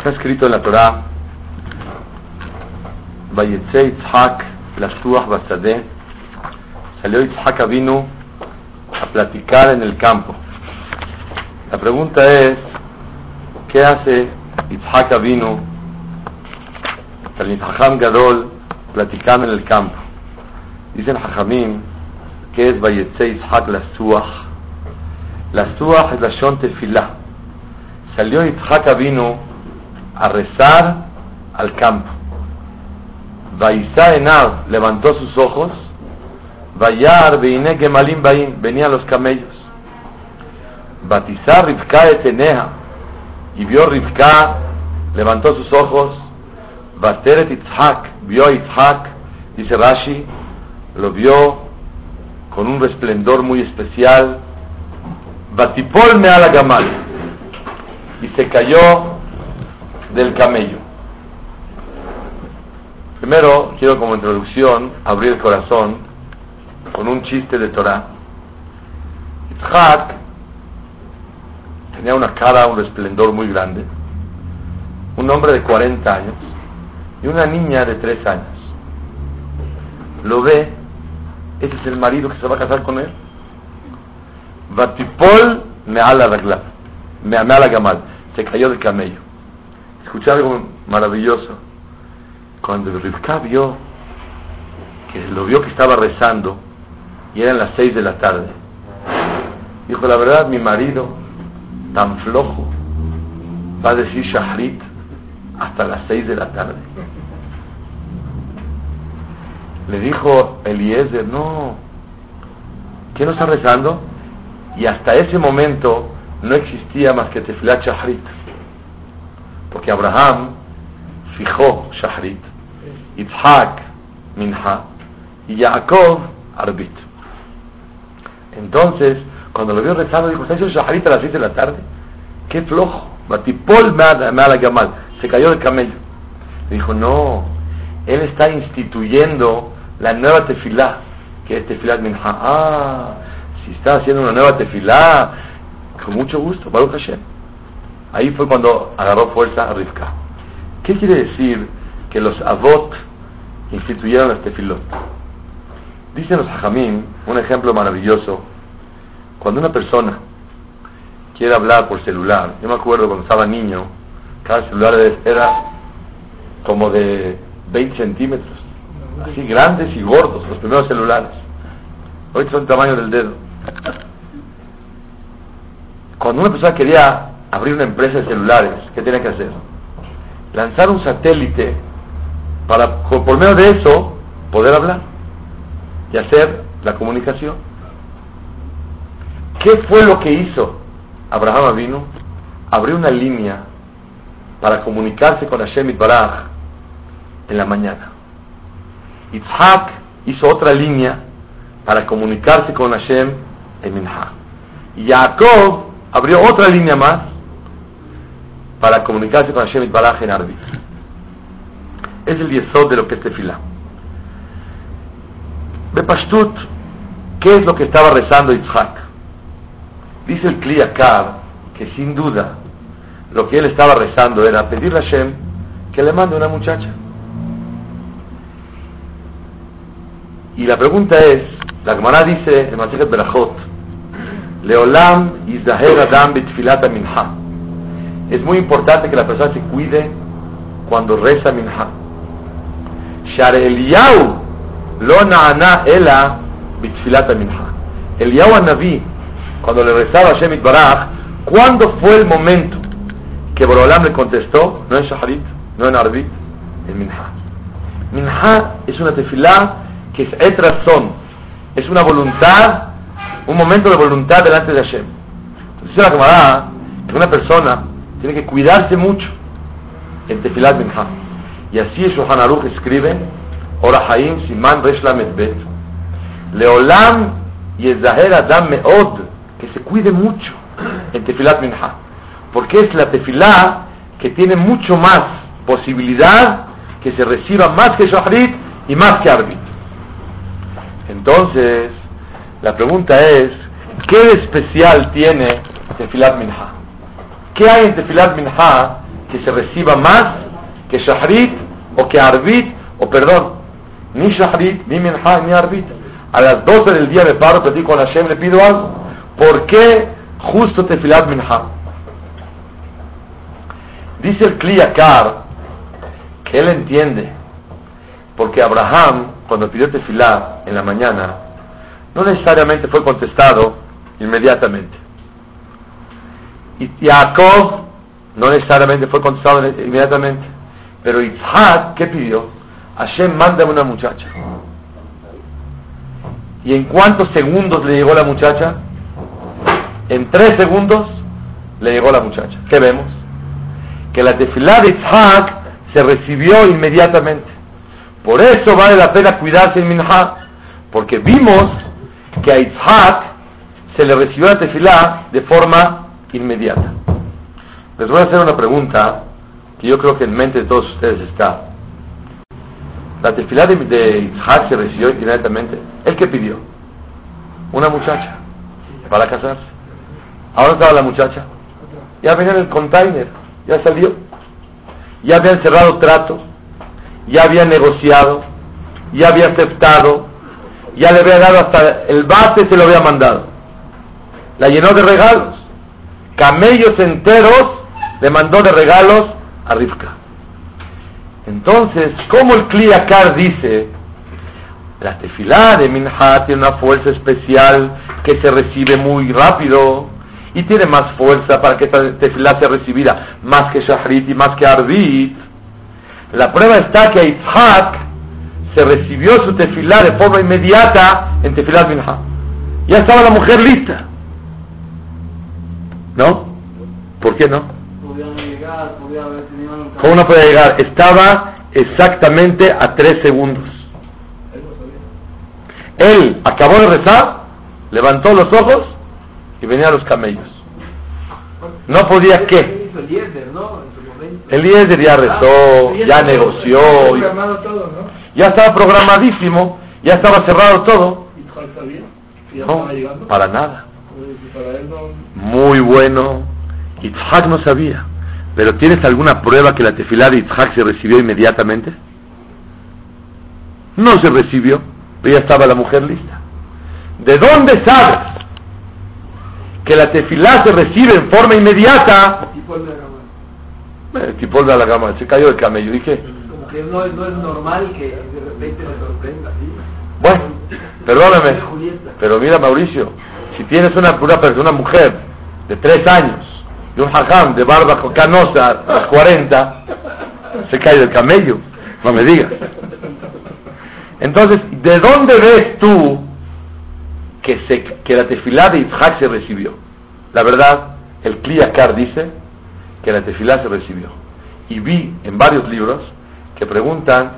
Está escrito en la Torah, Vayetze Yitzhak Lasuach Basadeh, salió Yitzhak vino a platicar en el campo. La pregunta es, ¿qué hace Yitzhak vino, el Gadol, platicando en el campo? Dicen Hajamim, ¿qué es Vayetze Yitzhak Lasuach? Lasuach es la Shon Tefillah. Salió Yitzhak vino a rezar al campo. Vaisá Enav levantó sus ojos. Vayar Beine Gemalim Bain, venían los camellos. Batizar Rivka Eteneja, y vio Rivka, levantó sus ojos. Bateret Itzhak, vio a Itzhak, dice Rashi, lo vio con un resplendor muy especial. Batipol me gamal, y se cayó del camello. Primero, quiero como introducción abrir el corazón con un chiste de Torah. Itzhak tenía una cara, un esplendor muy grande, un hombre de 40 años y una niña de 3 años. Lo ve, ese es el marido que se va a casar con él. Vatipol me ala me gamal, se cayó del camello. Escuché algo maravilloso. Cuando Rivka vio que lo vio que estaba rezando y eran las seis de la tarde, dijo, la verdad, mi marido, tan flojo, va a decir Shahrit hasta las seis de la tarde. Le dijo Eliezer, no, ¿qué no está rezando? Y hasta ese momento no existía más que Tefilat Shahrit. Porque Abraham fijó Shahrit, Yitzhak Minha y Jacob Arbit. Entonces, cuando lo vio rezando, dijo, ¿está haciendo Shahrit a las 6 de la tarde? ¡Qué flojo! Batipol Gamal. Se cayó del camello. Le dijo, no, él está instituyendo la nueva tefilá, que es tefilá Minha. Ah, si está haciendo una nueva tefilá, con mucho gusto, Baruch Hashem. Ahí fue cuando agarró fuerza a Rivka. ¿Qué quiere decir que los Avot instituyeron este tefilot? Dicen los Hajamim, un ejemplo maravilloso, cuando una persona quiere hablar por celular, yo me acuerdo cuando estaba niño, cada celular era como de 20 centímetros, así grandes y gordos, los primeros celulares. Hoy son tamaño del dedo. Cuando una persona quería abrir una empresa de celulares, ¿qué tiene que hacer? Lanzar un satélite para, por medio de eso, poder hablar y hacer la comunicación. ¿Qué fue lo que hizo Abraham vino? Abrió una línea para comunicarse con Hashem Baraj en la mañana. Isaac hizo otra línea para comunicarse con Hashem en Minha. Y Jacob abrió otra línea más para comunicarse con Hashem Baraj en Arbi. Es el yesod de lo que es tefilá. Bepashtut, ¿qué es lo que estaba rezando Yitzhak? Dice el Kliyakar que sin duda lo que él estaba rezando era pedirle a Hashem que le mande una muchacha. Y la pregunta es, la Gemara dice en Masechet Berachot, Leolam Yizaher Adam Bitfilata Minha es muy importante que la persona se cuide cuando reza minha. Eliyahu lo na'ana ela bitfilata minha. Eliyahu Naví, cuando le rezaba a Shemit Baraj, ¿cuándo fue el momento que Borolam le contestó? No en Shaharit, no en Arbit, en Minha. Minha es una tefilá que es etrazón, es una voluntad, un momento de voluntad delante de Hashem. Entonces la camarada que una persona tiene que cuidarse mucho en Tefilat Minha. Y así Shohan Aruch escribe, Ora Haim Siman Resh Bet, Leolam Yezaher Adam Meod, que se cuide mucho en Tefilat Minha, porque es la tefilá que tiene mucho más posibilidad que se reciba más que Shahrit y más que Arbit. Entonces, la pregunta es, ¿qué especial tiene Tefilat Minha? ¿Qué hay en Tefilat Minha que se reciba más que Shahrit o que Arbit, o perdón, ni Shahrit, ni Minha, ni Arbit. A las 12 del día me paro, platico con Hashem, le pido algo. ¿Por qué justo Tefilat Minha? Dice el Kliyakar que él entiende, porque Abraham, cuando pidió Tefilat en la mañana, no necesariamente fue contestado inmediatamente. Y Jacob no necesariamente fue contestado inmediatamente. Pero Isaac, ¿qué pidió? Hashem, mándame una muchacha. ¿Y en cuántos segundos le llegó la muchacha? En tres segundos le llegó la muchacha. ¿Qué vemos? Que la tefilá de Isaac se recibió inmediatamente. Por eso vale la pena cuidarse en Minha, porque vimos que a Isaac se le recibió la tefilá de forma inmediata. Les voy a hacer una pregunta que yo creo que en mente de todos ustedes está. La tefilá de, de Isaac se recibió inmediatamente. ¿El que pidió? Una muchacha para casarse. Ahora estaba la muchacha. Ya venía en el container, ya salió. Ya habían cerrado trato, ya había negociado, ya había aceptado, ya le había dado hasta el base, se lo había mandado. La llenó de regalos. Camellos enteros le mandó de regalos a Rivka. Entonces, como el Kliakar dice, la tefilá de Minha tiene una fuerza especial que se recibe muy rápido y tiene más fuerza para que esta tefilá sea recibida más que Shahrit y más que Arbit. La prueba está que a Isaac se recibió su tefilá de forma inmediata en tefilá Minha. Ya estaba la mujer lista. ¿No? ¿Por qué no? ¿Cómo no podía llegar? Estaba exactamente a tres segundos. Él acabó de rezar, levantó los ojos y venían los camellos. No podía qué. El líder ya rezó, ya negoció, ya estaba programadísimo, ya estaba cerrado todo. No, para nada. Muy bueno. Itzhak no sabía. Pero ¿tienes alguna prueba que la tefilá de Itzhak se recibió inmediatamente? No se recibió, pero ya estaba la mujer lista. ¿De dónde sabes que la tefilá se recibe en forma inmediata? Eh, tipo de la gama, se cayó el camello, dije. Como que no, no es normal que de repente me sorprenda, ¿sí? Bueno, perdóname, pero mira Mauricio, si tienes una, una persona, una mujer de tres años, de un hajam de barba canosa a los 40, se cae del camello, no me digas. Entonces, ¿de dónde ves tú que, se, que la tefilá de Isaac se recibió? La verdad, el Kliakar dice que la tefilá se recibió. Y vi en varios libros que preguntan,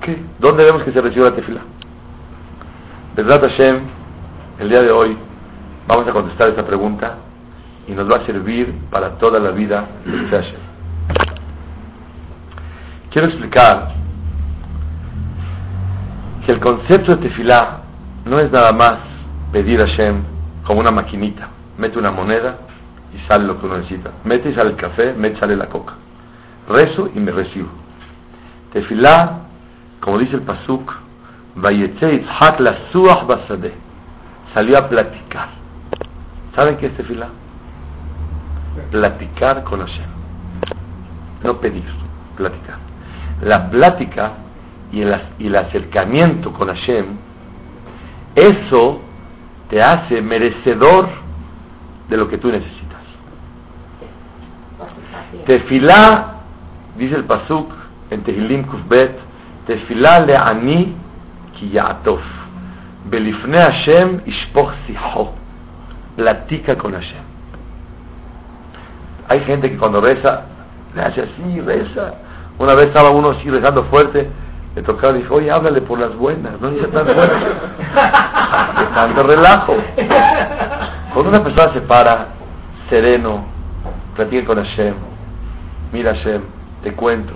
¿qué? ¿dónde vemos que se recibió la tefilá? Verdad Hashem, el día de hoy vamos a contestar esta pregunta y nos va a servir para toda la vida de Hashem. Quiero explicar que el concepto de tefilá no es nada más pedir a Hashem como una maquinita. Mete una moneda y sale lo que uno necesita. Mete y sale el café, mete y sale la coca. Rezo y me recibo. Tefilá, como dice el Pasuk, Salió a platicar. ¿Saben qué es tefilá? platicar con Hashem. No pedir, platicar. La plática y el, acercamiento con Hashem, eso te hace merecedor de lo que tú necesitas. Tefilá, dice el Pasuk en Tehilim Kufbet, Tefilá le ani ki ya'atof. Belifne Hashem ishpoch siho. Platica con Hashem. Hay gente que cuando reza, le hace así, reza. Una vez estaba uno así rezando fuerte, le tocaba y dijo, oye, háblale por las buenas, no dice tan fuerte. tanto relajo. Cuando una persona se para, sereno, platica con Hashem, mira Hashem, te cuento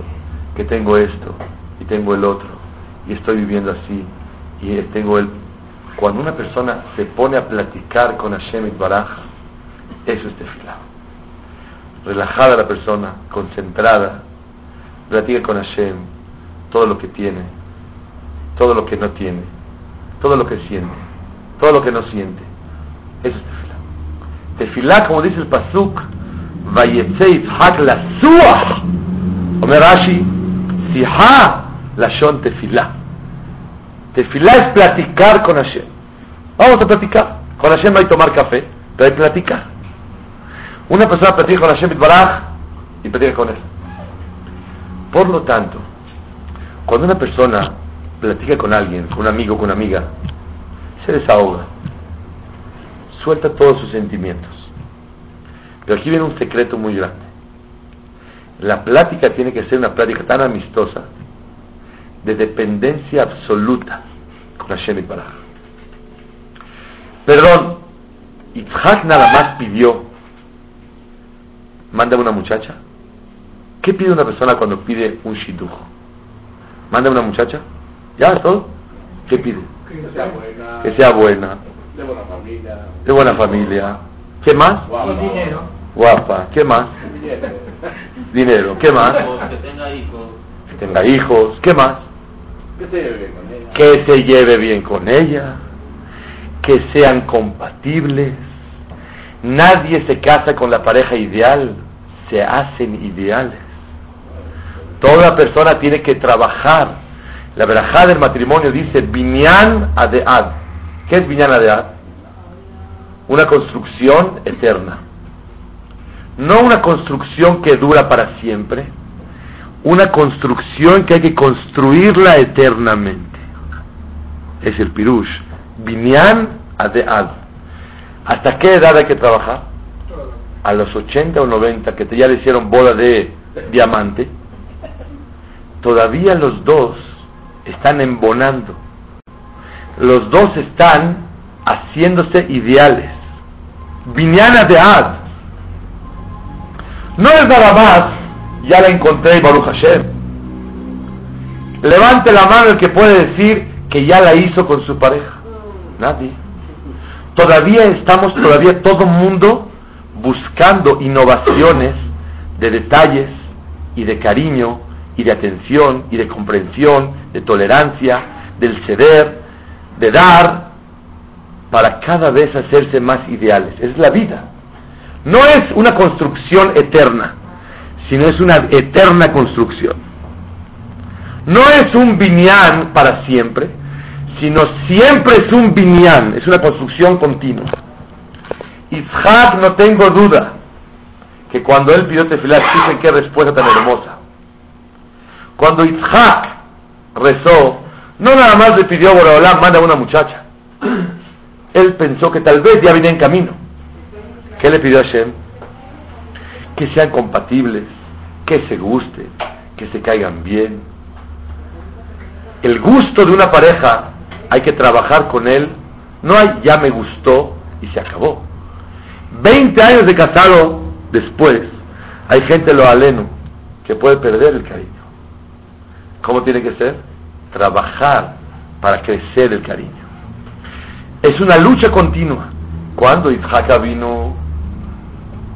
que tengo esto y tengo el otro, y estoy viviendo así, y tengo el... Cuando una persona se pone a platicar con Hashem y Baraj, eso es tefilá. relajada la persona, concentrada, platica con Hashem todo lo que tiene, todo lo que no tiene, todo lo que siente, todo lo que no siente. Eso es tefilá. Tefilá, como dice el Pasuk, Vayetze Yitzhak la suach. Omer Rashi, Siha Lashon tefilá. Tefilá es platicar con Hashem. Vamos a platicar. Con Hashem hay tomar café, pero hay platicar. Una persona platica con Hashem Baraj y platica con él. Por lo tanto, cuando una persona platica con alguien, con un amigo, con una amiga, se desahoga, suelta todos sus sentimientos. Pero aquí viene un secreto muy grande. La plática tiene que ser una plática tan amistosa, de dependencia absoluta con Hashem y Baraj. Perdón, Itzhak nada más pidió, manda una muchacha. ¿Qué pide una persona cuando pide un shidduch? ¿Manda una muchacha? ¿Ya es todo? ¿Qué pide? Que sea buena. Que sea buena, De buena familia. de buena familia. ¿Qué más? Guapa. dinero. Guapa. ¿Qué más? Dinero. Dinero. ¿Qué más? Que tenga hijos. Que tenga hijos. ¿Qué más? Que se lleve bien con ella. Que sean compatibles. Nadie se casa con la pareja ideal. Se hacen ideales. Toda persona tiene que trabajar. La verajá del matrimonio dice binyan adead. ¿Qué es binyan adead? Una construcción eterna. No una construcción que dura para siempre. Una construcción que hay que construirla eternamente. Es el pirush. Binyan adead. ¿Hasta qué edad hay que trabajar? A los 80 o 90 que te- ya le hicieron boda de diamante todavía los dos están embonando. Los dos están haciéndose ideales. Viñana de Ad. No es nada más, ya la encontré Baruch Hashem. Levante la mano el que puede decir que ya la hizo con su pareja. Nadie. Todavía estamos, todavía todo mundo buscando innovaciones de detalles y de cariño y de atención y de comprensión, de tolerancia, del ceder, de dar, para cada vez hacerse más ideales. Es la vida. No es una construcción eterna, sino es una eterna construcción. No es un binyan para siempre, sino siempre es un binyan, es una construcción continua. Isaac, no tengo duda, que cuando él pidió tefilá, dicen qué respuesta tan hermosa. Cuando Isaac rezó, no nada más le pidió a Boraholam, manda a una muchacha. Él pensó que tal vez ya venía en camino. ¿Qué le pidió a Hashem? Que sean compatibles, que se gusten, que se caigan bien. El gusto de una pareja hay que trabajar con él. No hay ya me gustó y se acabó. 20 años de casado después, hay gente lo aleno que puede perder el cariño. ¿Cómo tiene que ser? Trabajar para crecer el cariño. Es una lucha continua. Cuando Isaac vino,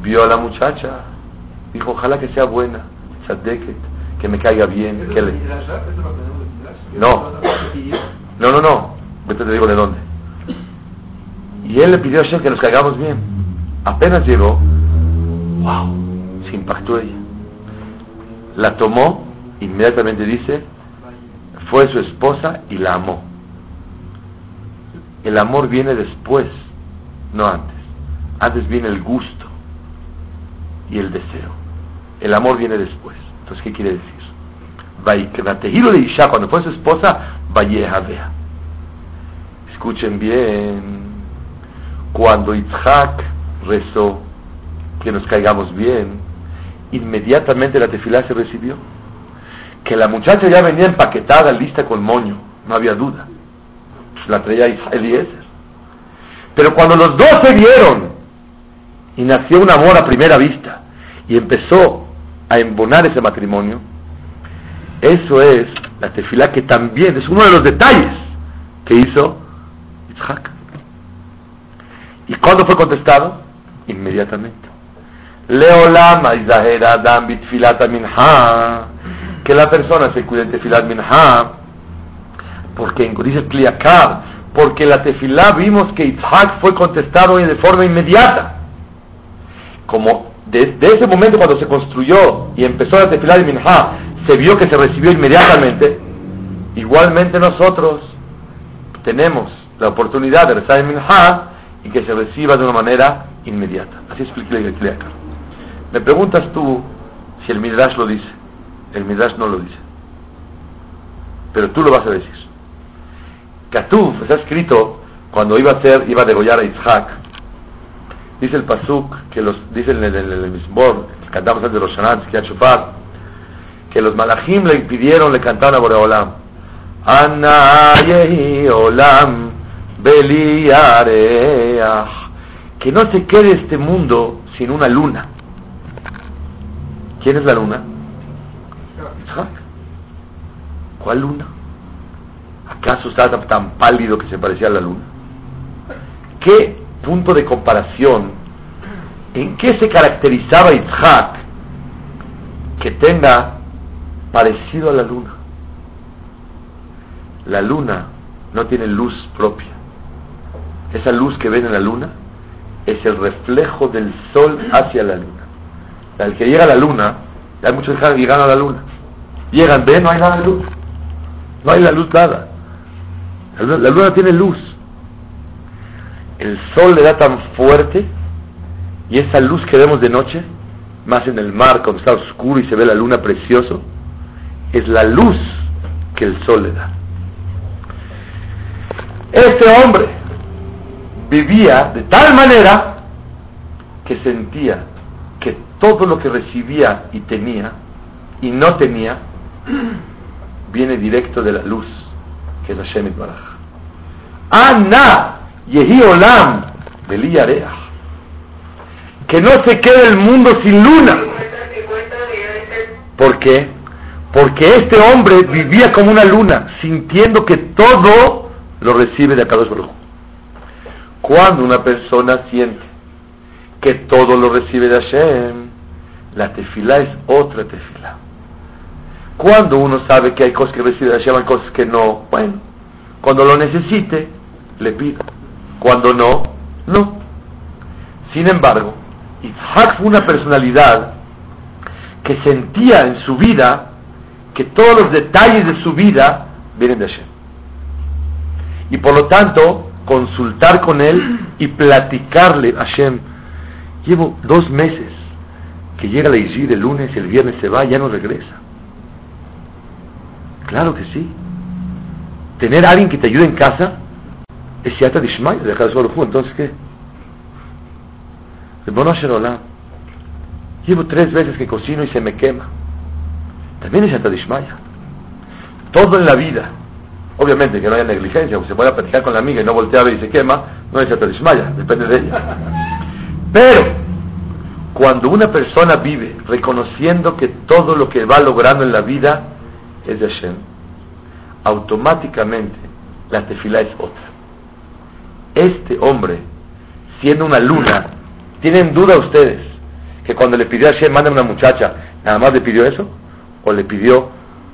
vio a la muchacha, dijo, ojalá que sea buena, tzadeket, que me caiga bien. Que le... No. No, no, no. Ahorita te digo de dónde. Y él le pidió a Hashem que nos caigamos bien. Apenas llegó, wow, se impactó ella. La tomó, inmediatamente dice, fue su esposa y la amó. El amor viene después, no antes. Antes viene el gusto y el deseo. El amor viene después. Entonces, ¿qué quiere decir? De Isha, cuando fue su esposa, Vayejavea. Escuchen bien. Cuando Itzhak rezó que nos caigamos bien, inmediatamente la tefilá se recibió. Que la muchacha ya venía empaquetada, lista con moño, no había duda. La traía Eliezer. Pero cuando los dos se vieron y nació un amor a primera vista y empezó a embonar ese matrimonio, eso es la tefilá que también es uno de los detalles que hizo Isaac. ¿Y cuándo fue contestado? Inmediatamente. Leolam Adam Bitfilat Minha, que la persona se cuide de Tefilat Minha, porque dice Kliakar, porque la Tefilá vimos que Isaac fue contestado de forma inmediata. Como desde ese momento cuando se construyó y empezó la Tefilá de Minha, se vio que se recibió inmediatamente, igualmente nosotros tenemos la oportunidad de rezar en Minha y que se reciba de una manera inmediata. Así expliqué el Kliakar. Me preguntas tú si el Midrash lo dice. El Midrash no lo dice. Pero tú lo vas a decir. Katuf está escrito cuando iba a ser, iba a degollar a Isaac. Dice el Pasuk, que los, dice en el, el, Misbor, cantamos antes de Roshanan, que los malachim le impidieron, le cantaron a Boreolam. Ana olam Que no se quede este mundo sin una luna. ¿Quién es la luna? ¿Cuál luna? ¿Acaso estaba tan pálido que se parecía a la luna? ¿Qué punto de comparación? ¿En qué se caracterizaba Isaac que tenga parecido a la luna? La luna no tiene luz propia. Esa luz que ven en la luna es el reflejo del sol hacia la luna. Al que llega a la luna, hay muchos que llegan a la luna. Llegan, ven, no hay nada de luz. No hay la luz nada. La luna, tiene luz. El sol le da tan fuerte y esa luz que vemos de noche, más en el mar cuando está oscuro y se ve la luna precioso, es la luz que el sol le da. Este hombre vivía de tal manera que sentía que todo lo que recibía y tenía y no tenía viene directo de la luz que es Hashem Baraj. Ana Yehi Olam Que no se quede el mundo sin luna. ¿Por qué? Porque este hombre vivía como una luna, sintiendo que todo lo recibe de Akadosh Baruch. Cuando una persona siente que todo lo recibe de Hashem, la tefila es otra tefila. Cuando uno sabe que hay cosas que recibe de Hashem, hay cosas que no, bueno, cuando lo necesite, le pido. Cuando no, no. Sin embargo, Isaac fue una personalidad que sentía en su vida que todos los detalles de su vida vienen de Hashem. Y por lo tanto, consultar con él y platicarle a Hashem. Llevo dos meses que llega la Iji el lunes y el viernes se va, ya no regresa. Claro que sí. Tener a alguien que te ayude en casa es Yata Dishmaya de solo Entonces, ¿qué? Llevo tres veces que cocino y se me quema. También es Yata Dishmaya. Todo en la vida. Obviamente que no haya negligencia, o se pueda platicar con la amiga y no voltea a ver y se quema, no es Yata Dishmaya, depende de ella. Pero, cuando una persona vive reconociendo que todo lo que va logrando en la vida es de Hashem, automáticamente la tefila es otra. Este hombre, siendo una luna, ¿tienen duda ustedes que cuando le pidió a Hashem, manda una muchacha, nada más le pidió eso? ¿O le pidió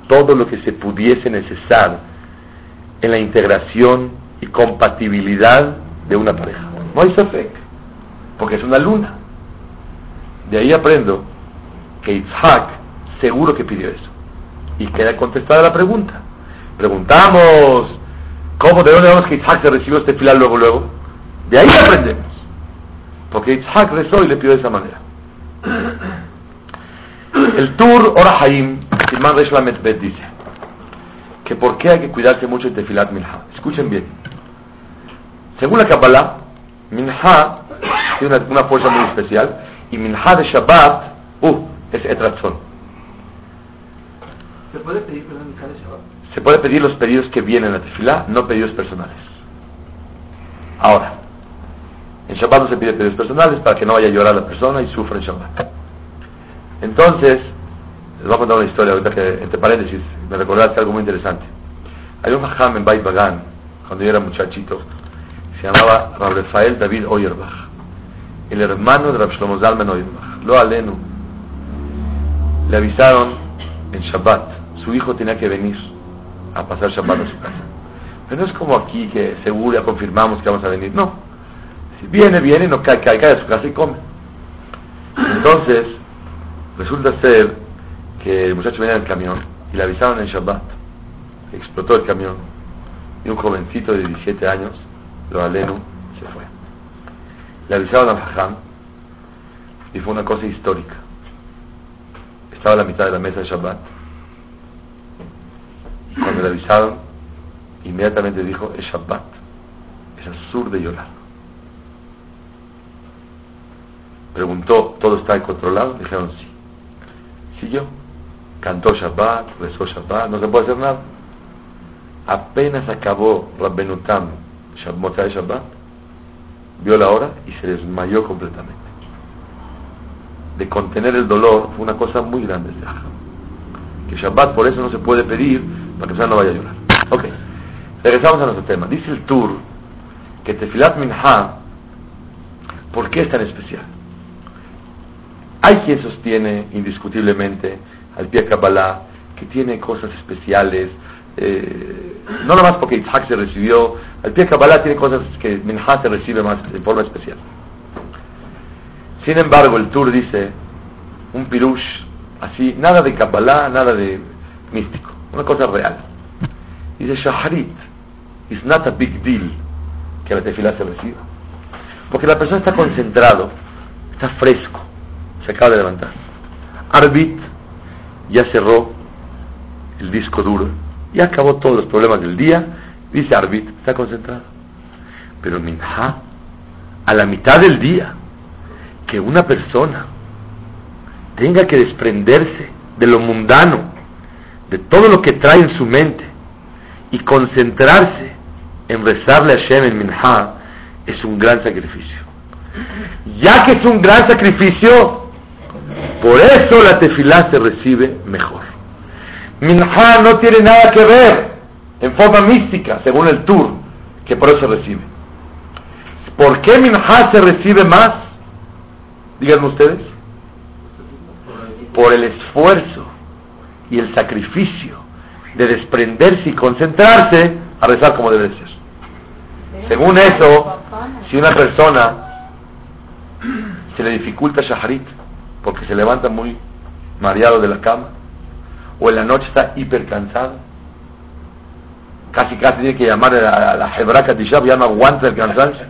todo lo que se pudiese necesitar en la integración y compatibilidad de una pareja? No hay fe, porque es una luna. De ahí aprendo que Isaac seguro que pidió eso y queda contestada la pregunta. Preguntamos, ¿cómo, de dónde que Isaac se recibió este filar luego, luego? De ahí aprendemos. Porque Isaac rezó y le pidió de esa manera. El Tur Orahaim, Simán Reshlamet Bet dice que por qué hay que cuidarse mucho de Tefilat Minha. Escuchen bien. Según la Kabbalah, Minha tiene una, una fuerza muy especial y Minha de Shabbat, uh, es Etratzon. ¿Se puede pedir perdón cada Shabbat? Se puede pedir los pedidos que vienen a tefilá, no pedidos personales. Ahora, en Shabbat no se pide pedidos personales para que no vaya a llorar la persona y sufra en Shabbat. Entonces, les voy a contar una historia ahorita que, entre paréntesis, me recordaste algo muy interesante. Hay un hajam en Bait Bagan, cuando yo era muchachito, se llamaba Rafael David Oyerbach, el hermano de Rab Shlomo Zalman Oyerbach. lo aleno. Le avisaron en Shabbat, su hijo tenía que venir a pasar Shabbat a su casa. Pero no es como aquí que seguro ya confirmamos que vamos a venir. No. Si viene, viene, no cae, cae, cae a su casa y come. Entonces, resulta ser que el muchacho venía en el camión y le avisaron en Shabbat. Explotó el camión y un jovencito de 17 años, lo aleno, se fue. Le avisaron a Jajam y fue una cosa histórica. Estaba a la mitad de la mesa de Shabbat. Cuando le avisaron, inmediatamente dijo, es Shabbat, es absurdo de llorar. Preguntó, ¿todo está controlado? Dijeron sí. Siguió. Cantó Shabbat, rezó Shabbat, no se puede hacer nada. Apenas acabó Rabbenutam, de Shabbat, vio la hora y se desmayó completamente. De contener el dolor fue una cosa muy grande Que Shabbat por eso no se puede pedir para que la no vaya a llorar. Ok, regresamos a nuestro tema. Dice el Tur que Tefilat Minha, ¿por qué es tan especial? Hay quien sostiene indiscutiblemente al pie Kabbalah que tiene cosas especiales, eh, no nomás porque Isaac se recibió, al pie Kabbalah tiene cosas que Minha se recibe más de forma especial. Sin embargo, el Tur dice un pirush así, nada de Kabbalah, nada de místico, una cosa real. Dice Shaharit, it's not a big deal que la tefila se reciba. Porque la persona está concentrado, está fresco, se acaba de levantar. Arbit ya cerró el disco duro, ya acabó todos los problemas del día, dice Arbit, está concentrado. Pero Minha, a la mitad del día, que una persona tenga que desprenderse de lo mundano, de todo lo que trae en su mente, y concentrarse en rezarle a Shem en Minha, es un gran sacrificio. Ya que es un gran sacrificio, por eso la tefilá se recibe mejor. Minha no tiene nada que ver en forma mística, según el tour, que por eso recibe. ¿Por qué Minha se recibe más? Díganme ustedes. Por el esfuerzo y el sacrificio de desprenderse y concentrarse a rezar como debe ser. Según eso, si una persona se le dificulta Shaharit, porque se levanta muy mareado de la cama, o en la noche está hiper cansado, casi casi tiene que llamar a la Hebraca Tishab, ya no aguanta el cansancio,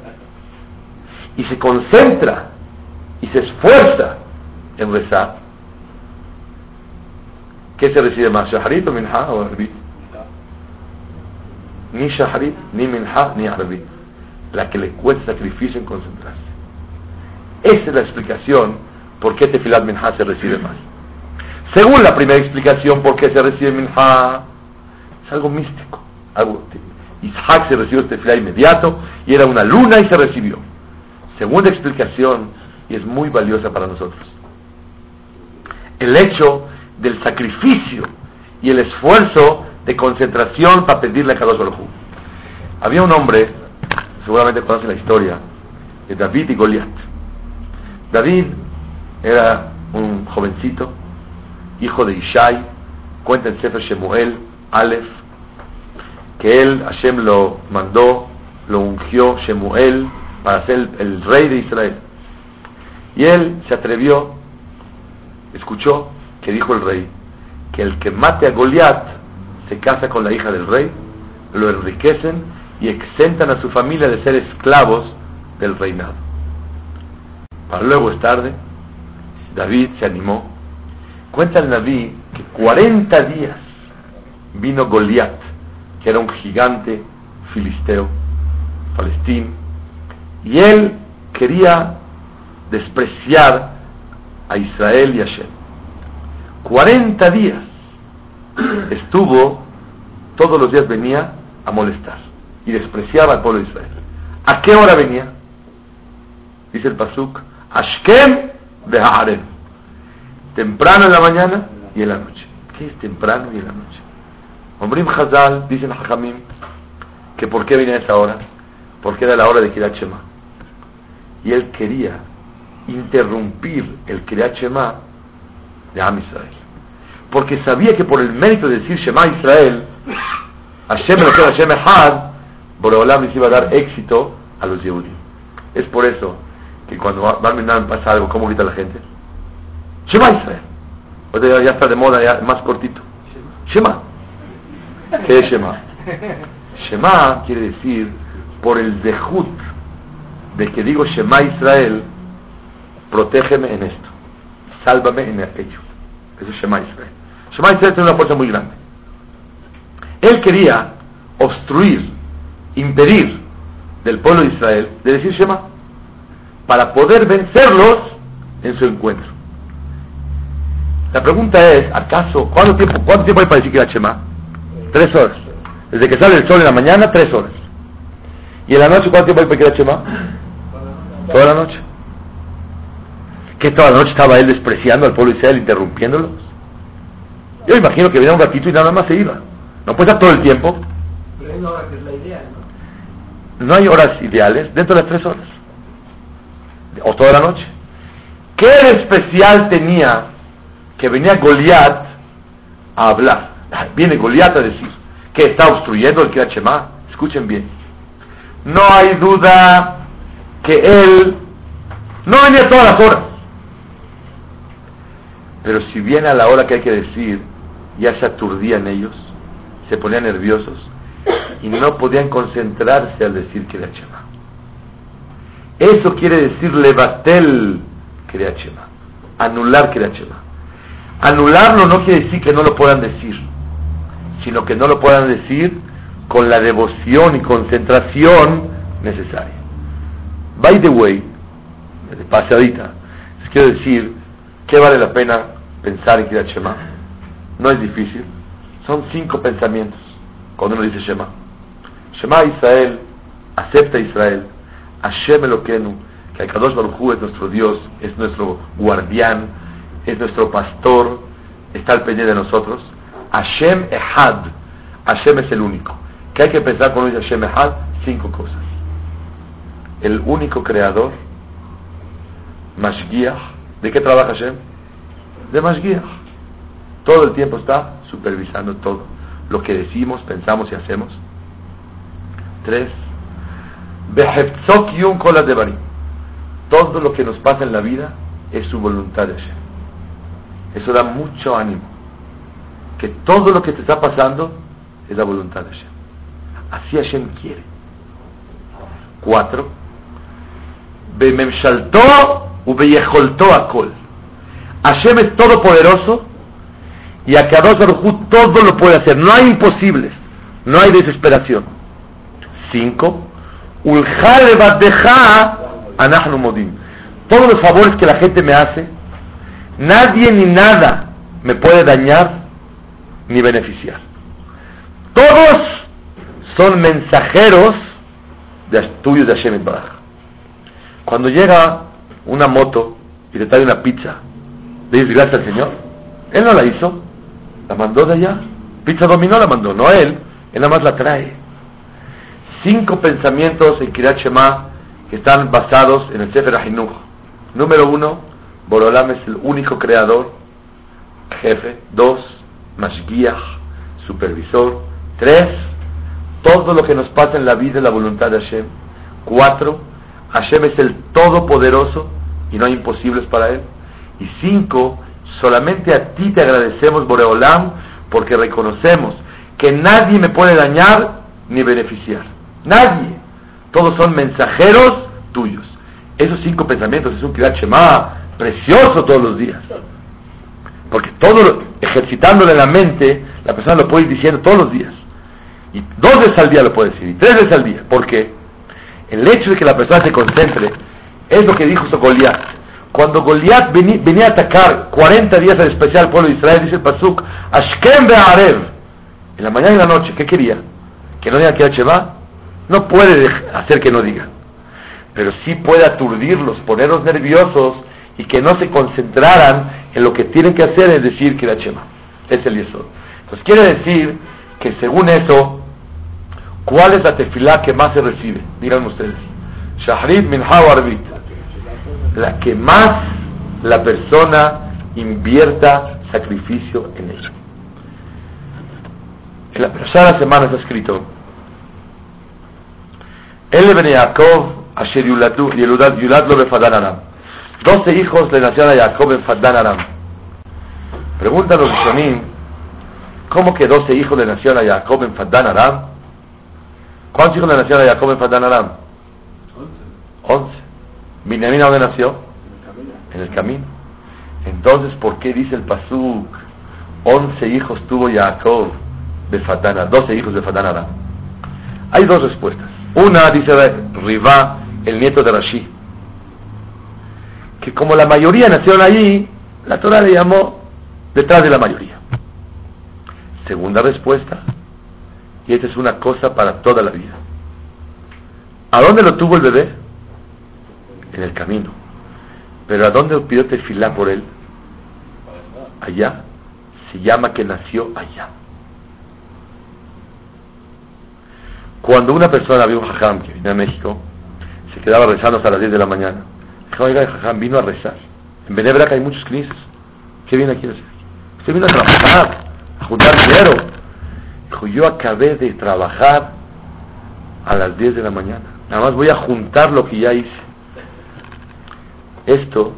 y se concentra y se esfuerza en rezar, ¿qué se recibe más? ¿Shaharit o Minha o Arbit? Ni Shaharit, ni Minha, ni Arbit. La que le cuesta sacrificio en concentrarse. Esa es la explicación ¿Por qué Tefilat Minha se recibe más? Según la primera explicación, ¿por qué se recibe Minha? Es algo místico. Algo, Isaac se recibió Tefilat inmediato y era una luna y se recibió. Segunda explicación, y es muy valiosa para nosotros, el hecho del sacrificio y el esfuerzo de concentración para pedirle a Kadosh Baruj Había un hombre, seguramente conocen la historia, de David y Goliat. David era un jovencito, hijo de Ishai, cuenta en Sefer Shemuel, Aleph, que él, Hashem lo mandó, lo ungió Shemuel para ser el, rey de Israel. Y él se atrevió, escuchó que dijo el rey, que el que mate a Goliat se casa con la hija del rey, lo enriquecen y exentan a su familia de ser esclavos del reinado. Para luego es tarde, David se animó. Cuenta el Naví que 40 días vino Goliat, que era un gigante filisteo, palestino, y él quería despreciar a Israel y a Shem. 40 días estuvo, todos los días venía a molestar y despreciaba al pueblo de Israel. ¿A qué hora venía? Dice el Pasuk, Ashkem de. Temprano en la mañana y en la noche. ¿Qué es temprano y en la noche? Omrim Hazal, dicen Hajamim, que por qué viene a esa hora, porque era la hora de Kirat Shema. Y él quería interrumpir el Kriyat Shema de Am Israel. Porque sabía que por el mérito de decir Shema Israel, Hashem lo que Hashem Echad, Boreolam les iba a dar éxito a los Yehudim. Es por eso que cuando a pasa algo, ¿cómo grita la gente? Shema Israel. Ya, ya está de moda, ya más cortito. Shema. ¿Qué es Shema? Shema quiere decir por el dejut de que digo Shema Israel, protégeme en esto, sálvame en aquello. Eso es Shema Israel. Shema Israel tiene una fuerza muy grande. Él quería obstruir, impedir del pueblo de Israel de decir Shema para poder vencerlos en su encuentro. La pregunta es, ¿acaso cuánto tiempo, cuánto tiempo hay para decir que era Shema? Tres horas. Desde que sale el sol en la mañana, tres horas. ¿Y en la noche cuánto tiempo hay para que era Shema? Toda la noche. ¿Qué toda la noche estaba él despreciando al pueblo de Israel, interrumpiéndolos? Yo imagino que venía un ratito y nada más se iba. No puede estar todo el tiempo. Pero hay hora que es la idea, ¿no? No hay horas ideales dentro de las tres horas. O toda la noche. ¿Qué especial tenía que venía Goliat a hablar? Viene Goliat a decir que está obstruyendo el Kriyat Escuchen bien. No hay duda que él no venía todas las horas. Pero si viene a la hora que hay que decir, ya se aturdían ellos, se ponían nerviosos y no podían concentrarse al decir Shema. Eso quiere decir levatel Kriyat anular Kriyat Anularlo no quiere decir que no lo puedan decir, sino que no lo puedan decir con la devoción y concentración necesaria. By the way, de pasadita, quiero decir que vale la pena pensar en Kriyat Shema. No es difícil. Son cinco pensamientos cuando uno dice Shema. Shema Israel, acepta Israel. Hashem Eloquenu, que Kadosh Baruj es nuestro Dios, es nuestro guardián, es nuestro pastor, está al pendiente de nosotros. Hashem Ehad, Hashem es el único. ¿Qué hay que pensar cuando dice Hashem Ehad? Cinco cosas. El único creador, Mashgiach. ¿De qué trabaja Hashem? De Mashgiach. Todo el tiempo está supervisando todo. Lo que decimos, pensamos y hacemos. Tres. Yum Devarim. Todo lo que nos pasa en la vida es su voluntad de Hashem. Eso da mucho ánimo. Que todo lo que te está pasando es la voluntad de Hashem. Así Hashem quiere. Cuatro. Bememshalto akol. Hashem es todopoderoso y a Kadosh Baruj todo lo puede hacer. No hay imposibles. No hay desesperación. Cinco. anachnu modim. Todos los favores que la gente me hace, nadie ni nada me puede dañar ni beneficiar. Todos son mensajeros de tuyos de Hashem Baraj. Cuando llega una moto y te trae una pizza, le dices gracias al Señor. Él no la hizo, la mandó de allá. Pizza Dominó la mandó, no él, él nada más la trae. Cinco pensamientos en Kirat Shema que están basados en el Sefer Ahinuch. Número uno, Borolam es el único creador, jefe. Dos, Mashgiach, supervisor. Tres, todo lo que nos pasa en la vida es la voluntad de Hashem. Cuatro, Hashem es el todopoderoso y no hay imposibles para él. Y cinco, solamente a ti te agradecemos, Boreolam, porque reconocemos que nadie me puede dañar ni beneficiar. Nadie. Todos son mensajeros tuyos. Esos cinco pensamientos es un Kirat Shema precioso todos los días. Porque todo, ejercitándole la mente, la persona lo puede ir diciendo todos los días. Y dos veces al día lo puede decir, y tres veces al día. porque El hecho de que la persona se concentre es lo que dijo Goliat. Cuando Goliat venía, a atacar 40 días al especial pueblo de Israel, dice el Pasuk, Ashkem Be'arev, en la mañana y la noche, ¿qué quería? ¿Que no diga que Shema? No puede hacer que no diga. Pero sí puede aturdirlos, ponerlos nerviosos y que no se concentraran en lo que tienen que hacer, es decir, que Shema. Es el Yesod. Entonces quiere decir que según eso, ¿cuál es la tefilá que más se recibe? Díganme ustedes. Shahrid min Arbit. la que más la persona invierta sacrificio en ella. En la primera semana está escrito, El ben Yaakov, Asher Yulad lo befadan Aram. Doce hijos le nacieron a Jacob en Fadan Aram. Preguntan los Rishonim, ¿cómo que doce hijos le nacieron a Jacob en Fadan Aram? ¿Cuántos hijos le nacieron a Jacob en Fadan Aram? Once. Once. ¿Binyamin dónde nació? En el camino. Entonces, ¿por qué dice el Pasuk? Once hijos tuvo Jacob de Fatana, doce hijos de Fatana. Hay dos respuestas. Una dice Riva, el nieto de Rashi, que como la mayoría nacieron allí, la Torah le llamó detrás de la mayoría. Segunda respuesta, y esta es una cosa para toda la vida. ¿A dónde lo tuvo el bebé? En el camino. Pero ¿a dónde pidió tefilá por él? Allá. Se llama que nació allá. Cuando una persona vio un jajam que vino a México, se quedaba rezando hasta las 10 de la mañana. Dijo, oiga, el jajam vino a rezar. En Benebraca hay muchos knisses. ¿Qué viene aquí a hacer? Usted vino a trabajar, a juntar dinero. Dijo, yo acabé de trabajar a las 10 de la mañana. Nada más voy a juntar lo que ya hice. Esto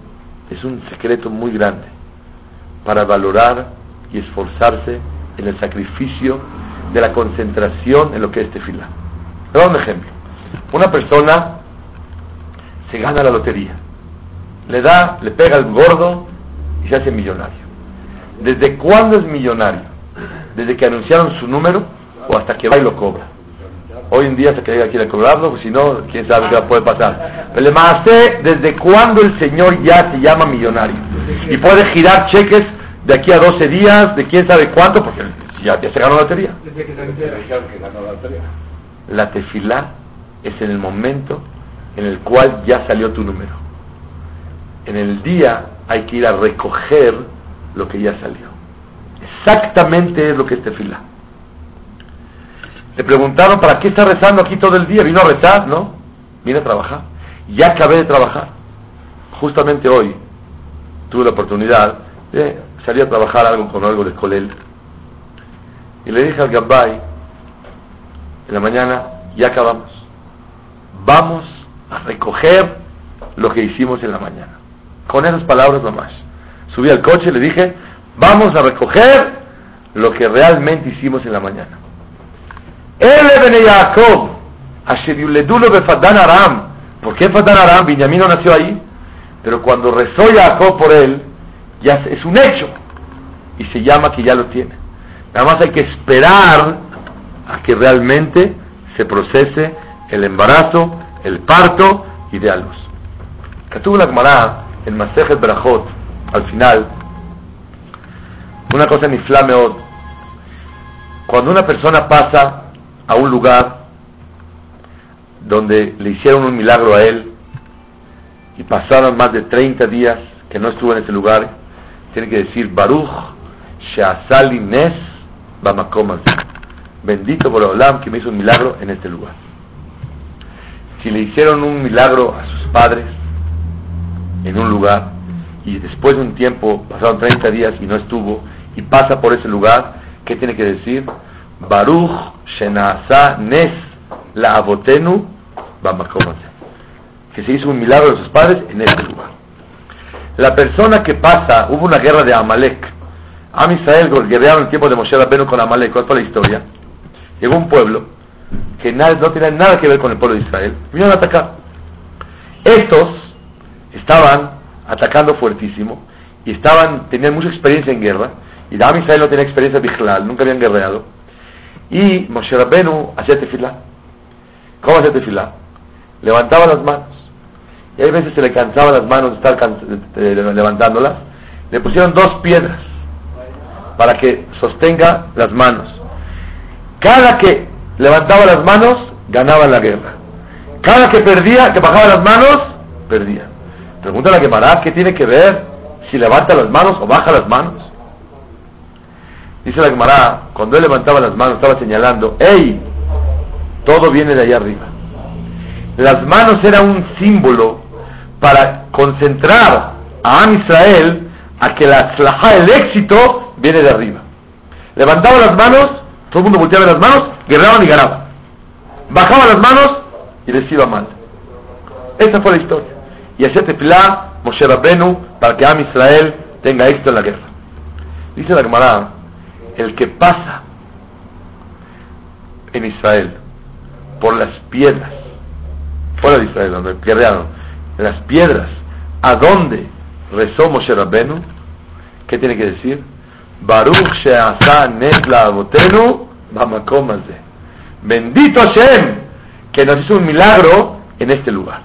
es un secreto muy grande para valorar y esforzarse en el sacrificio de la concentración en lo que es tefila. Voy un ejemplo. Una persona se gana la lotería, le da, le pega el gordo y se hace millonario. ¿Desde cuándo es millonario? ¿Desde que anunciaron su número o hasta que va y lo cobra? Hoy en día se que quiere cobrarlo, pues si no, quién sabe qué puede pasar. Pero ¿desde cuándo el Señor ya se llama millonario? Y puede girar cheques de aquí a 12 días, de quién sabe cuánto, porque ya, se ganó la lotería. La tefilá es en el momento en el cual ya salió tu número. En el día hay que ir a recoger lo que ya salió. Exactamente es lo que es tefilá. Le preguntaron, ¿para qué está rezando aquí todo el día? Vino a rezar, ¿no? Vine a trabajar. Ya acabé de trabajar. Justamente hoy tuve la oportunidad de salir a trabajar algo con algo de Colel y le dije al Gambay, en la mañana, ya acabamos. Vamos a recoger lo que hicimos en la mañana. Con esas palabras nomás. Subí al coche y le dije, vamos a recoger lo que realmente hicimos en la mañana. Él Jacob, Aram. ¿Por qué Fadan Aram? Benjamín no nació ahí. Pero cuando rezó Jacob por él, ya es un hecho. Y se llama que ya lo tiene. Nada más hay que esperar a que realmente se procese el embarazo, el parto y de a luz. tuvo la Gemara en Masejet Berajot, al final, una cosa ni flameot. Cuando una persona pasa a un lugar donde le hicieron un milagro a él y pasaron más de 30 días que no estuvo en ese lugar, tiene que decir Baruch Sheasali Nes Bendito por Olam que me hizo un milagro en este lugar. Si le hicieron un milagro a sus padres en un lugar y después de un tiempo, pasaron 30 días y no estuvo, y pasa por ese lugar, ¿qué tiene que decir? Baruch Shenasa Nes La Abotenu Que se hizo un milagro de sus padres en este lugar. La persona que pasa, hubo una guerra de Amalek Am Israel guerrearon en el tiempo de Moshe Rabbeinu con Amalek, ¿cuál fue la historia? Llegó un pueblo que no tenía nada que ver con el pueblo de Israel, vinieron a atacar. Estos estaban atacando fuertísimo y estaban, tenían mucha experiencia en guerra, y Am Israel no tenía experiencia vigilal, nunca habían guerreado, y Moshe Rabbeinu hacía tefilá. ¿Cómo hacía tefilá? Levantaba las manos, y hay veces se le cansaban las manos de estar levantándolas, le pusieron dos piedras para que sostenga las manos. Cada que levantaba las manos, ganaba la guerra. Cada que perdía, que bajaba las manos, perdía. Pregunta la Gemara, ¿qué tiene que ver si levanta las manos o baja las manos? Dice la Gemara, cuando él levantaba las manos, estaba señalando, ¡Ey! Todo viene de allá arriba. Las manos eran un símbolo para concentrar a Am Israel a que la tzlaja, el éxito, viene de arriba. Levantaba las manos, todo el mundo volteaba las manos, guerreaban y ganaban. Bajaba las manos y les iba mal. Esa fue la historia. Y hacía tefilá Moshe Rabbenu para que Am Israel tenga éxito en la guerra. Dice la Gemara, el que pasa en Israel por las piedras, fuera de Israel, donde guerrearon, las piedras, ¿a dónde rezó Moshe Rabbenu? ¿Qué tiene que decir? Baruch She'asa Nesla Abotenu Bendito Hashem que nos hizo un milagro en este lugar.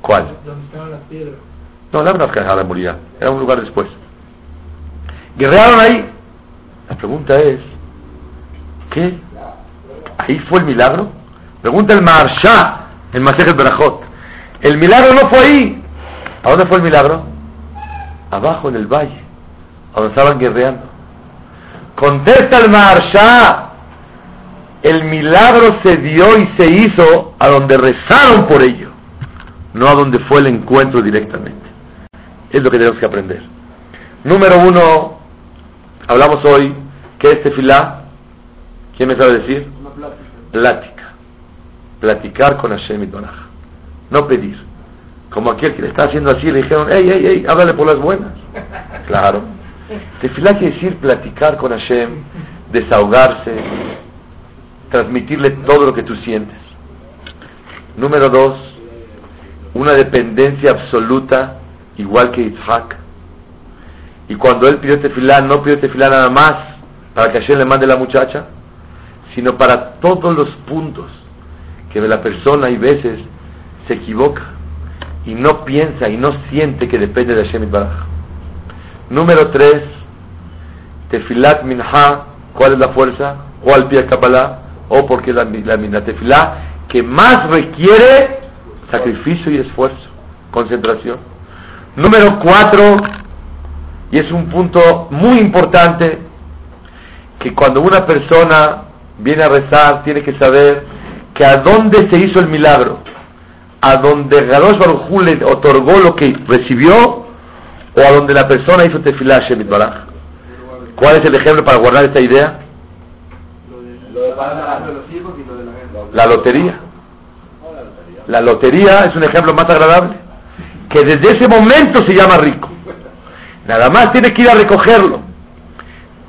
¿Cuál? Donde estaban las piedras. No, era una moría, era un lugar después. Guerrearon ahí. La pregunta es, ¿qué? ¿Ahí fue el milagro? Pregunta el Marsha, el Masejet Berajot. El milagro no fue ahí. ¿A dónde fue el milagro? Abajo en el valle, donde estaban guerreando. Contesta el Marsha. El milagro se dio y se hizo a donde rezaron por ello, no a donde fue el encuentro directamente. Es lo que tenemos que aprender. Número uno, hablamos hoy que es tefilá. ¿Quién me sabe decir? Una plática. Plática. Platicar con Hashem y Donaj. No pedir. Como aquel que le está haciendo así, le dijeron, hey, hey, hey, háblale por las buenas. Claro. Tefilá quiere decir platicar con Hashem, desahogarse, transmitirle todo lo que tú sientes. Número dos, una dependencia absoluta igual que Yitzhak. Y cuando él pidió tefilá, no pidió tefilá nada más para que Hashem le mande la muchacha, sino para todos los puntos que la persona hay veces se equivoca y no piensa y no siente que depende de Hashem Baraj. Número tres, tefilat minha, ¿cuál es la fuerza? Al pie Kabbalah, o porque la, la, la tefilá que más requiere sacrificio y esfuerzo, concentración. Número cuatro, y es un punto muy importante, que cuando una persona viene a rezar, tiene que saber que a dónde se hizo el milagro, a donde Garosh Baruj le otorgó lo que recibió, o a donde la persona hizo tefilá Shemit Baraj. ¿Cuál es el ejemplo para guardar esta idea? Lo de para de los hijos y lo de la guerra. La lotería. La lotería es un ejemplo más agradable. Que desde ese momento se llama rico. Nada más tiene que ir a recogerlo.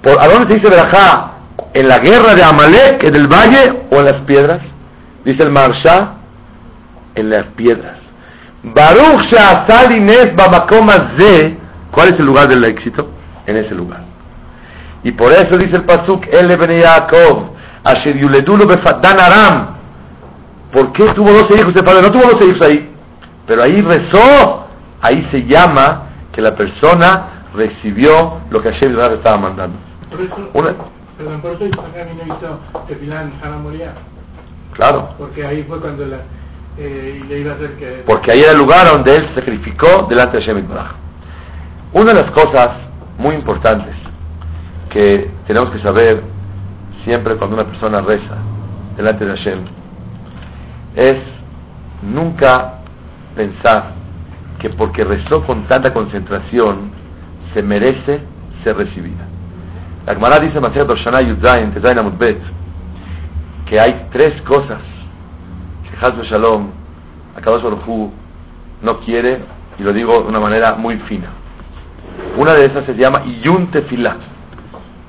¿Por, ¿A dónde se dice Berajá? ¿En la guerra de Amalek, en el valle o en las piedras? Dice el Marsha, en las piedras. Baruch Sha'asal Inés Bamakom Azeh. ¿Cuál es el lugar del éxito? En ese lugar. Y por eso dice el Pasuk, El Ben Yaakov, Asher Yuledulu Befadan Aram. ¿Por qué tuvo 12 hijos el padre? No tuvo 12 hijos ahí. Pero ahí rezó. Ahí se llama que la persona recibió lo que Hashem le estaba mandando. Eso, Una- perdón, por eso Isaac no hizo Claro. porque ahí fue cuando la, eh, le iba a hacer que... Porque ahí era el lugar donde él sacrificó delante de Hashem Baraj. Una de las cosas muy importantes que tenemos que saber siempre cuando una persona reza delante de Hashem es nunca pensar que porque rezó con tanta concentración se merece ser recibida. La Gemara dice que hay tres cosas que Hazbe Shalom, Akadosh Baruj no quiere, y lo digo de una manera muy fina. Una de esas se llama Iyun Tefilá.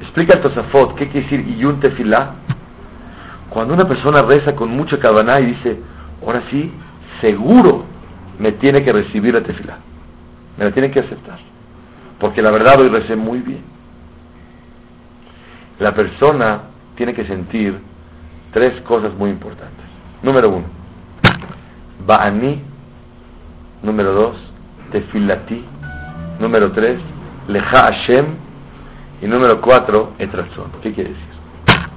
Explica el Tosafot, ¿qué quiere decir Iyun Tefilá? Cuando una persona reza con mucha cabana y dice, ahora sí, seguro me tiene que recibir la tefilá, me la tiene que aceptar, porque la verdad hoy recé muy bien. La persona tiene que sentir tres cosas muy importantes. Número uno, Ba'ani. Número dos, Tefilati. Número tres, Leja Hashem. Y número cuatro, Etrazón. ¿Qué quiere decir?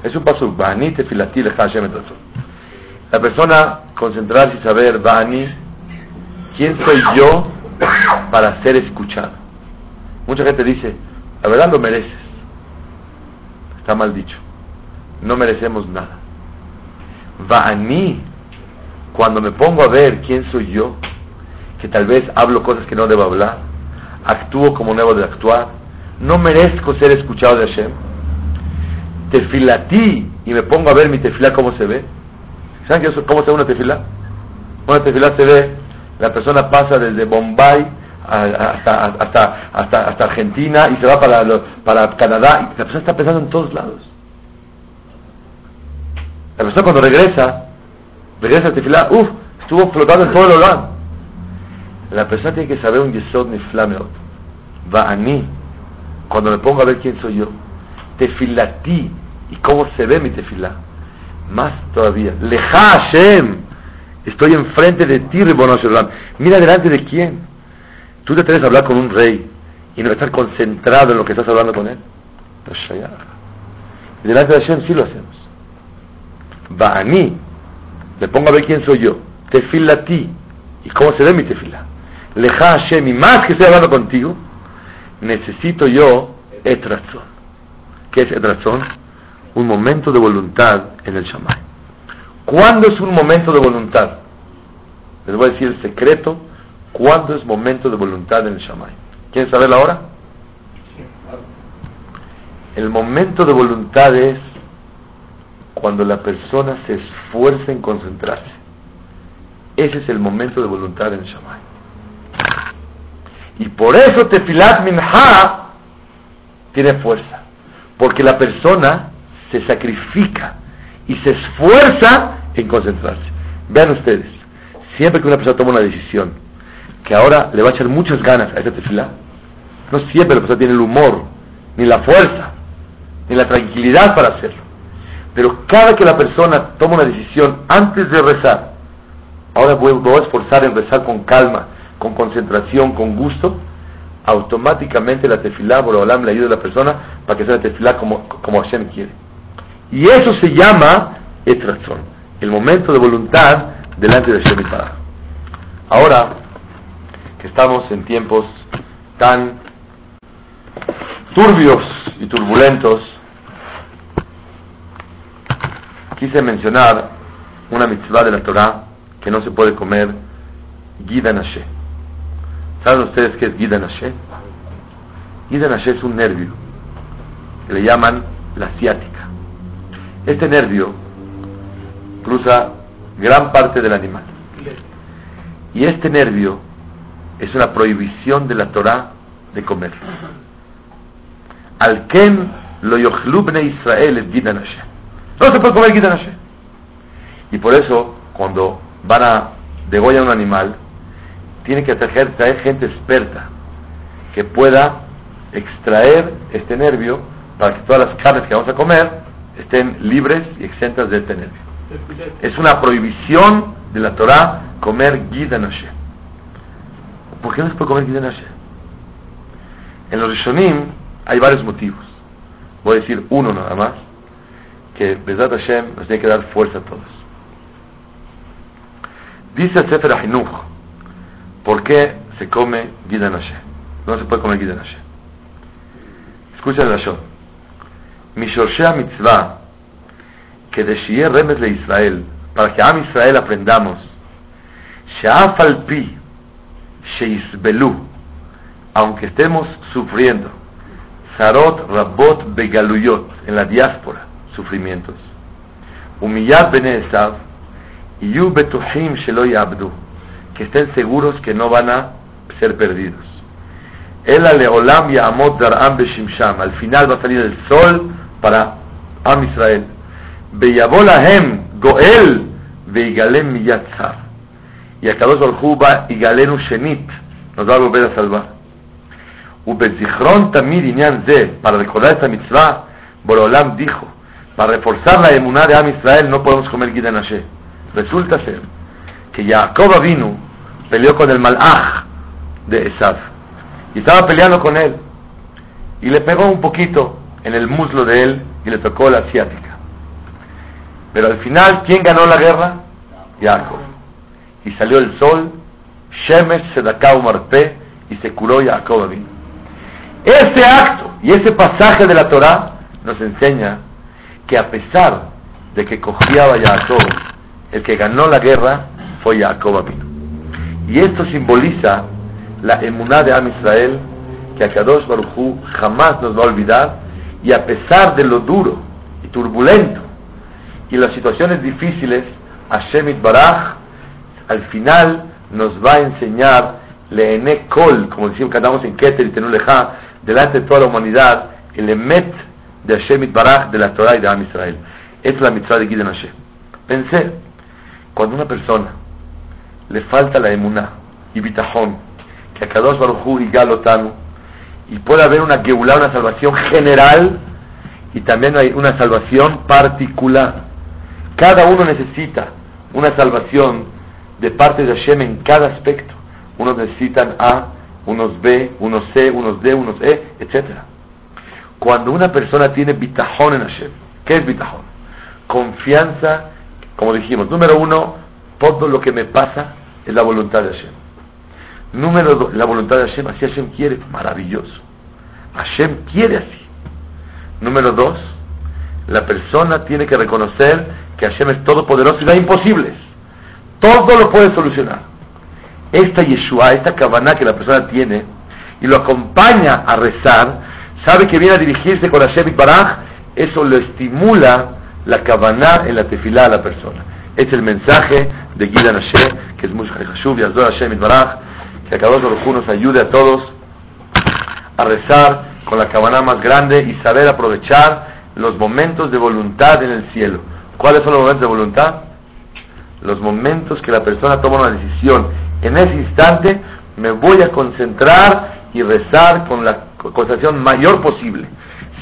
Es un paso, Ba'ani, Tefilati, Leja Hashem, Etrazón. La persona concentrarse y saber, Ba'ani, ¿quién soy yo para ser escuchado? Mucha gente dice, la verdad lo mereces. Está mal dicho. No merecemos nada. Va'ani, cuando me pongo a ver quién soy yo, que tal vez hablo cosas que no debo hablar, actúo como no debo de actuar, no merezco ser escuchado de Hashem, ti y me pongo a ver mi tefilá cómo se ve. ¿Saben cómo se ve una tefilá? Una tefilá se ve, la persona pasa desde Bombay hasta, hasta, hasta, hasta Argentina y se va para, para Canadá y la persona está pensando en todos lados. La persona cuando regresa, regresa a tefilá, uff, estuvo flotando en todo el hogar. La persona tiene que saber un yesod ni flameot. Va a mí, cuando me pongo a ver quién soy yo, ti y cómo se ve mi tefilá. Más todavía, leja Hashem, estoy enfrente de ti, Ribono Mira delante de quién. Tú te atreves a hablar con un rey y no estar concentrado en lo que estás hablando con él. Y delante de Hashem sí lo hacemos. Va a mí, me pongo a ver quién soy yo. ti y cómo se ve mi tefilá. Leja Hashem, y más que estoy hablando contigo, necesito yo etrazón. ¿Qué es etrazón? un momento de voluntad en el Shammai. ¿Cuándo es un momento de voluntad? Les voy a decir el secreto. ¿Cuándo es momento de voluntad en el Shammai? ¿Quieren saber la hora? El momento de voluntad es cuando la persona se esfuerza en concentrarse. Ese es el momento de voluntad en el Shammai. Y por eso Tefilat Minha tiene fuerza. Porque la persona se sacrifica y se esfuerza en concentrarse. Vean ustedes, siempre que una persona toma una decisión que ahora le va a echar muchas ganas a esa tefila, no siempre la persona tiene el humor, ni la fuerza, ni la tranquilidad para hacerlo. Pero cada que la persona toma una decisión antes de rezar, ahora voy, a esforzar en rezar con calma, con concentración, con gusto, automáticamente la tefilá, Borobalam le ayuda a la persona para que sea la tefilá como, como Hashem quiere. Y eso se llama etrazón, el momento de voluntad delante de Hashem Ahora que estamos en tiempos tan turbios y turbulentos, quise mencionar una mitzvah de la Torah que no se puede comer, Gida Nashe. ¿Saben ustedes qué es Gida Nashe? Gida Nashe es un nervio que le llaman la ciática. Este nervio cruza gran parte del animal. Y este nervio es una prohibición de la Torah de comer. Al ken lo yohlubne Israel es No se puede comer gidanashe. Y por eso, cuando van a degollar un animal, tiene que traer, traer gente experta que pueda extraer este nervio para que todas las carnes que vamos a comer estén libres y exentas de nervio. Es una prohibición de la Torah comer Gidanashe. ¿Por qué no se puede comer Gidanashe? En los Rishonim hay varios motivos. Voy a decir uno nada más, que Bezat Hashem nos tiene que dar fuerza a todos. Dice el Sefer Ahinuch, ¿por qué se come Gidanashe? No se puede comer Gidanashe. Escucha el Lashon. Mishoshea mitzvah, que de Remes de Israel, para que a Israel aprendamos, Sheaf al pi, Sheisbelu, aunque estemos sufriendo, Sarot Rabot Begaluyot, en la diáspora, sufrimientos, Humillad Bene Esav, Yu Betuhim Shelo Yabdu, que estén seguros que no van a ser perdidos. El Leolam Yamot Daram Beshimsham, al final va a salir el sol para Am Israel. Beyabolahem Goel Veigalem Miyatzar. Y a Kadosh Baruj y Galenu Shenit nos va a volver a salvar. Ubezichron Tamir Ze, para recordar esta mitzvah, Borolam dijo, para reforzar la emuná de Am Israel no podemos comer Gidan Resulta ser que Jacob vino, peleó con el Malach de Esav. Y estaba peleando con él. Y le pegó un poquito en el muslo de él y le tocó la asiática. Pero al final, ¿quién ganó la guerra? Jacob. Y salió el sol, Shemesh Sedakau Marpe, y se curó Jacob Ese acto y ese pasaje de la Torah nos enseña que a pesar de que cogiaba Jacob, el que ganó la guerra, fue Jacob Abinu. Y esto simboliza la emuná de Am Israel, que Akadosh Baruj Hu jamás nos va a olvidar, y a pesar de lo duro y turbulento y las situaciones difíciles, Hashem Baraj al final nos va a enseñar Leene Kol, como decimos, cantamos en Keter y Tenuleja, delante de toda la humanidad, el Emet de Hashem Baraj de la Torah y de Am Israel. Es la mitzvah de Gideon Hashem. Pensé, cuando una persona le falta la emuná y bitajón, que a Kadosh Baruj y Galotanu, y puede haber una geulá, una salvación general, y también hay una salvación particular. Cada uno necesita una salvación de parte de Hashem en cada aspecto. Unos necesitan A, unos B, unos C, unos D, unos E, etc. Cuando una persona tiene bitajón en Hashem, ¿qué es bitajón? Confianza, como dijimos, número uno, todo lo que me pasa es la voluntad de Hashem. Número dos, la voluntad de Hashem, así Hashem quiere, maravilloso. Hashem quiere así. Número dos, la persona tiene que reconocer que Hashem es todopoderoso y hay imposibles. Todo lo puede solucionar. Esta Yeshua, esta Kavaná que la persona tiene y lo acompaña a rezar, sabe que viene a dirigirse con Hashem Baraj, eso lo estimula la Kavaná en la tefilá a la persona. Es el mensaje de Gideon Hashem, que es muy Hashuv y Hashem Baraj, que a cada uno nos ayude a todos a rezar con la Kavaná más grande y saber aprovechar los momentos de voluntad en el cielo. ¿Cuáles son los momentos de voluntad? Los momentos que la persona toma una decisión. En ese instante me voy a concentrar y rezar con la concentración mayor posible.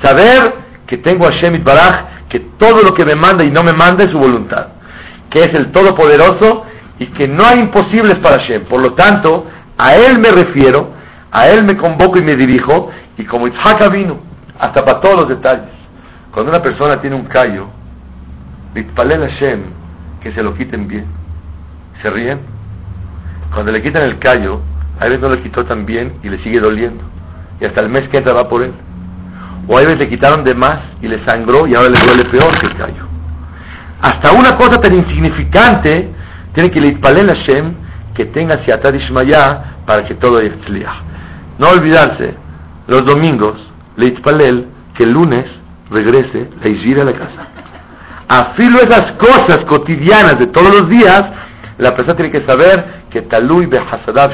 Saber que tengo a Shemit Baraj, que todo lo que me manda y no me manda es su voluntad. Que es el Todopoderoso y que no hay imposibles para Hashem. Por lo tanto, a Él me refiero, a Él me convoco y me dirijo, y como Itzhak vino, hasta para todos los detalles. Cuando una persona tiene un callo, Litpalel Hashem, que se lo quiten bien. ¿Se ríen? Cuando le quitan el callo, a veces no le quitó tan bien y le sigue doliendo. Y hasta el mes que entra va por él. O a veces le quitaron de más y le sangró y ahora le duele peor que el callo. Hasta una cosa tan insignificante tiene que Litpalel Hashem que tenga Siatad Ishmaya para que todo explique. No olvidarse, los domingos, Litpalel, que el lunes regrese la ir a la casa. Afilo esas cosas cotidianas de todos los días, la persona tiene que saber que Talui Behasadav